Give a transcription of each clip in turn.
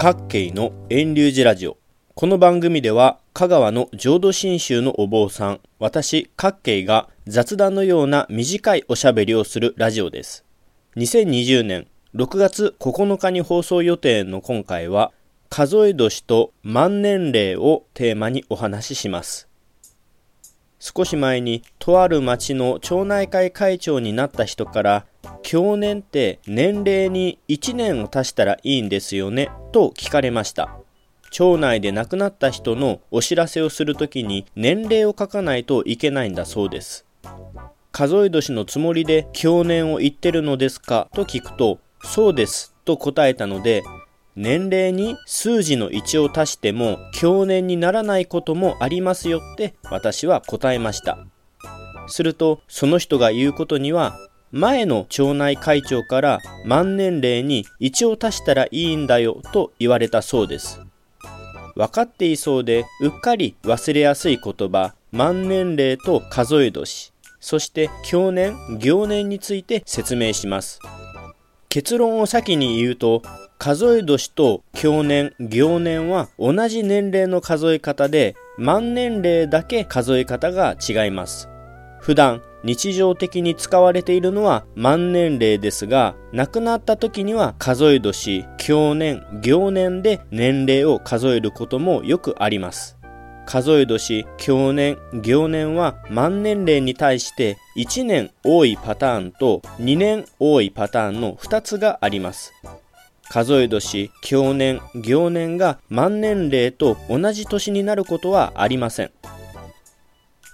各慶の遠流寺ラジオ。この番組では香川の浄土真宗のお坊さん私各慶が雑談のような短いおしゃべりをするラジオです。2020年6月9日に放送予定の今回は数え年と万年齢をテーマにお話しします。少し前にとある町の町内会会長になった人から去年って年齢に1年を足したらいいんですよねと聞かれました。町内で亡くなった人のお知らせをするときに年齢を書かないといけないんだそうです。数え年のつもりで去年を言ってるのですかと聞くとそうですと答えたので年齢に数字の1を足しても去年にならないこともありますよって私は答えました。するとその人が言うことには前の町内会長から万年齢に1を足したらいいんだよと言われたそうです。分かっていそうでうっかり忘れやすい言葉万年齢と数え年。そして去年行年について説明します。結論を先に言うと数え年と去年行年は同じ年齢の数え方で万年齢だけ数え方が違います。普段日常的に使われているのは万年齢ですが亡くなった時には数え年去年行年で年齢を数えることもよくあります数え年去年行年は万年齢に対して1年多いパターンと2年多いパターンの2つがあります数え年、去年、行年が万年齢と同じ年になることはありません。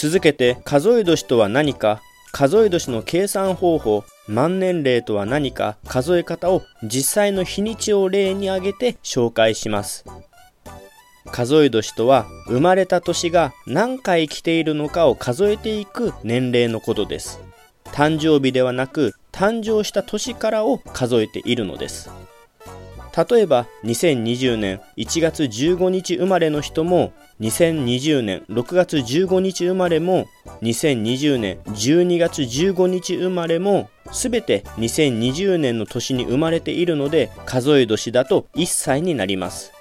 続けて数え年とは何か、数え年の計算方法、万年齢とは何か数え方を実際の日にちを例に挙げて紹介します。数え年とは生まれた年が何回来ているのかを数えていく年齢のことです。誕生日ではなく誕生した年からを数えているのです。例えば2020年1月15日生まれの人も2020年6月15日生まれも2020年12月15日生まれも全て2020年の年に生まれているので数え年だと1歳になります。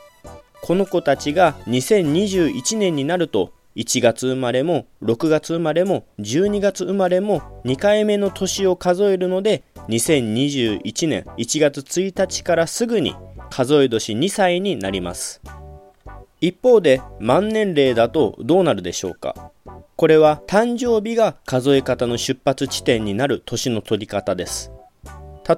この子たちが2021年になると1月生まれも6月生まれも12月生まれも2回目の年を数えるので2021年1月1日からすぐに数え年2歳になります。一方で万年齢だとどうなるでしょうか？これは誕生日が数え方の出発地点になる年の取り方です。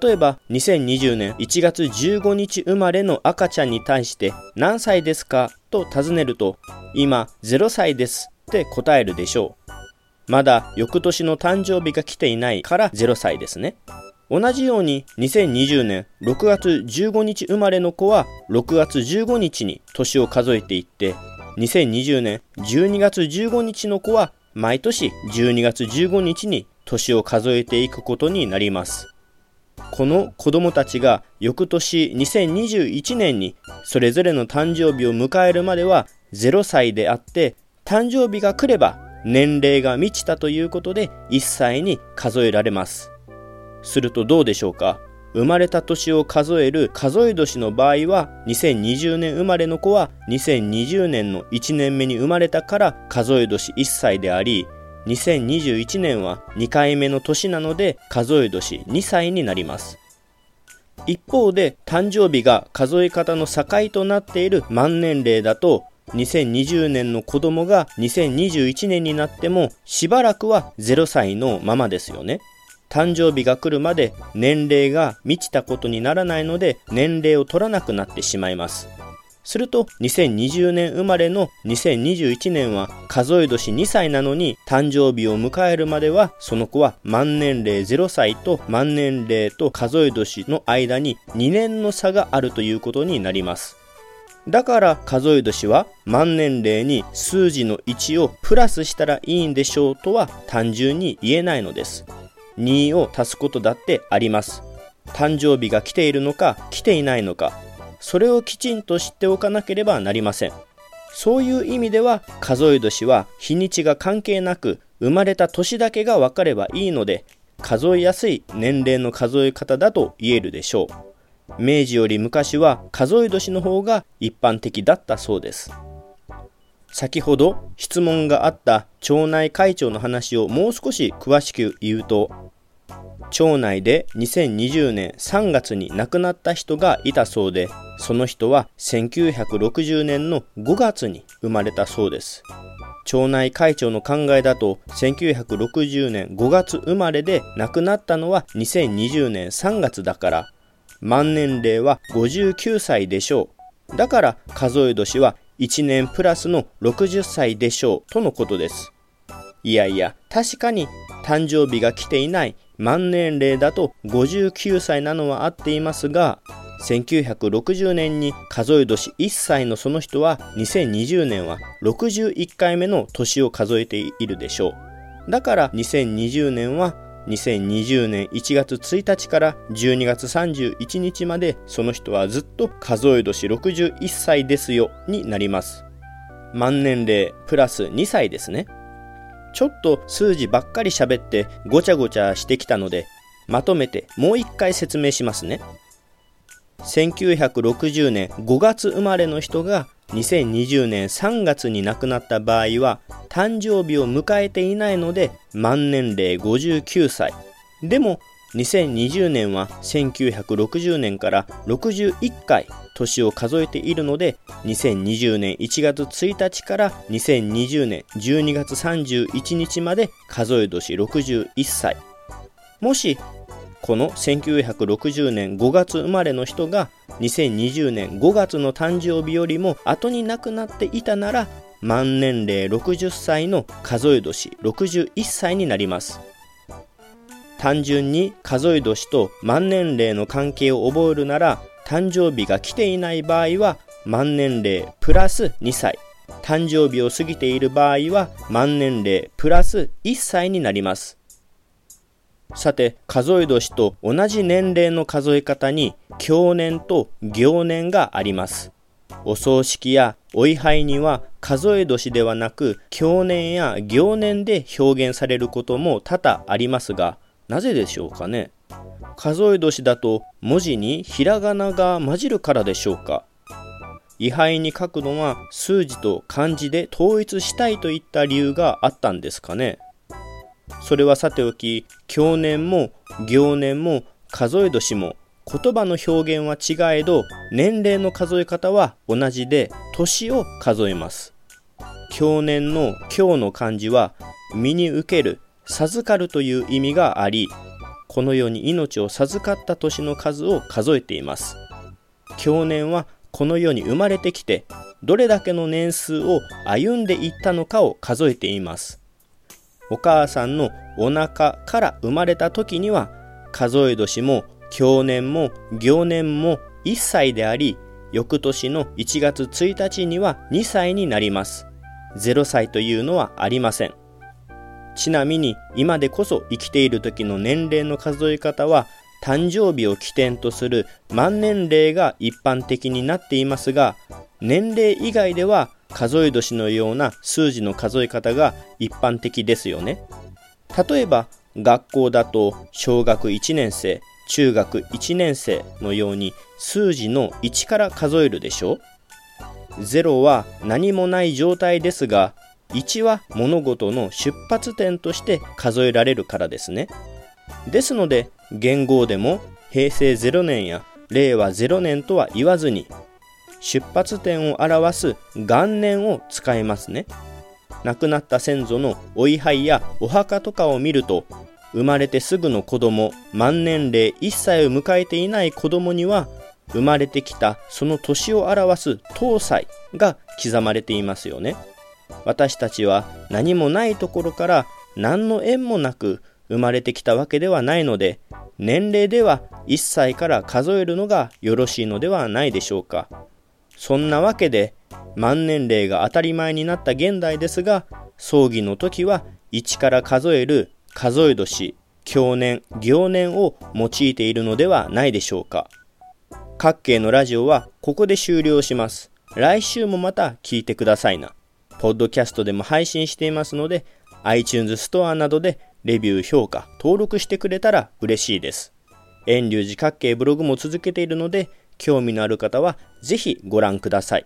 例えば2020年1月15日生まれの赤ちゃんに対して何歳ですか？と尋ねると今0歳ですって答えるでしょう。まだ翌年の誕生日が来ていないから0歳ですね。同じように2020年6月15日生まれの子は6月15日に年を数えていって2020年12月15日の子は毎年12月15日に年を数えていくことになります。この子供たちが翌年2021年にそれぞれの誕生日を迎えるまでは0歳であって誕生日が来れば年齢が満ちたということで1歳に数えられます。するとどうでしょうか？生まれた年を数える数え年の場合は2020年生まれの子は2020年の1年目に生まれたから数え年1歳であり2021年は2回目の年なので数え年2歳になります。一方で誕生日が数え方の境となっている万年齢だと2020年の子供が2021年になってもしばらくは0歳のままですよね。誕生日が来るまで年齢が満ちたことにならないので年齢を取らなくなってしまいます。すると2020年生まれの2021年は数え年2歳なのに誕生日を迎えるまではその子は万年齢0歳と万年齢と数え年の間に2年の差があるということになります。だから数え年は万年齢に数字の1をプラスしたらいいんでしょうとは単純に言えないのです。2を足すことだってあります。誕生日が来ているのか来ていないのか。それをきちんと知っておかなければなりません。そういう意味では数え年は日にちが関係なく生まれた年だけが分かればいいので数えやすい年齢の数え方だと言えるでしょう。明治より昔は数え年の方が一般的だったそうです。先ほど質問があった町内会長の話をもう少し詳しく言うと、町内で2020年3月に亡くなった人がいたそうで、その人は1960年の5月に生まれたそうです。町内会長の考えだと1960年5月生まれで亡くなったのは2020年3月だから満年齢は59歳でしょうだから数え年は1年プラスの60歳でしょうとのことですいやいや確かに誕生日が来ていない満年齢だと59歳なのは合っていますが1960年に数え年1歳のその人は2020年は61回目の年を数えているでしょう。だから2020年は2020年1月1日から12月31日までその人はずっと数え年61歳ですよになります。満年齢プラス2歳ですね。ちょっと数字ばっかり喋ってごちゃごちゃしてきたのでまとめてもう一回説明しますね。1960年5月生まれの人が2020年3月に亡くなった場合は誕生日を迎えていないので満年齢59歳でも2020年は1960年から61回年を数えているので2020年1月1日から2020年12月31日まで数え年61歳。もしこの1960年5月生まれの人が2020年5月の誕生日よりも後に亡くなっていたなら満年齢60歳の数え年61歳になります。単純に数え年と満年齢の関係を覚えるなら誕生日が来ていない場合は満年齢プラス2歳誕生日を過ぎている場合は満年齢プラス1歳になりますさて、数え年と同じ年齢の数え方に、経年と行年があります。お葬式やお位牌には数え年ではなく、経年や行年で表現されることも多々ありますが、なぜでしょうかね？数え年だと文字にひらがなが混じるからでしょうか？位牌に書くのは数字と漢字で統一したいといった理由があったんですかね？それはさておき、経年も行年も数え年も言葉の表現は違えど年齢の数え方は同じで年を数えます。経年の今日の漢字は身に受ける、授かるという意味があり、このように命を授かった年の数を数えています。経年はこの世に生まれてきてどれだけの年数を歩んでいったのかを数えています。お母さんのお腹から生まれた時には数え年も去年も行年も1歳であり翌年の1月1日には2歳になります0歳というのはありませんちなみに今でこそ生きている時の年齢の数え方は誕生日を起点とする万年齢が一般的になっていますが年齢以外では数え年のような数字の数え方が一般的ですよね。例えば学校だと小学1年生、中学1年生のように数字の1から数えるでしょ0は何もない状態ですが1は物事の出発点として数えられるからですね。ですので元号でも平成0年や令和0年とは言わずに出発点を表す元年を使いますね亡くなった先祖のお位牌やお墓とかを見ると生まれてすぐの子供万年齢1歳を迎えていない子供には生まれてきたその年を表す東歳が刻まれていますよね私たちは何もないところから何の縁もなく生まれてきたわけではないので年齢では1歳から数えるのがよろしいのではないでしょうか。そんなわけで万年齢が当たり前になった現代ですが葬儀の時は1から数える数え年経年行年を用いているのではないでしょうか。各系のラジオはここで終了します。来週もまた聞いてくださいな。ポッドキャストでも配信していますので iTunes ストアなどでレビュー評価登録してくれたら嬉しいです遠流寺各系ブログも続けているので、興味のある方はぜひご覧ください。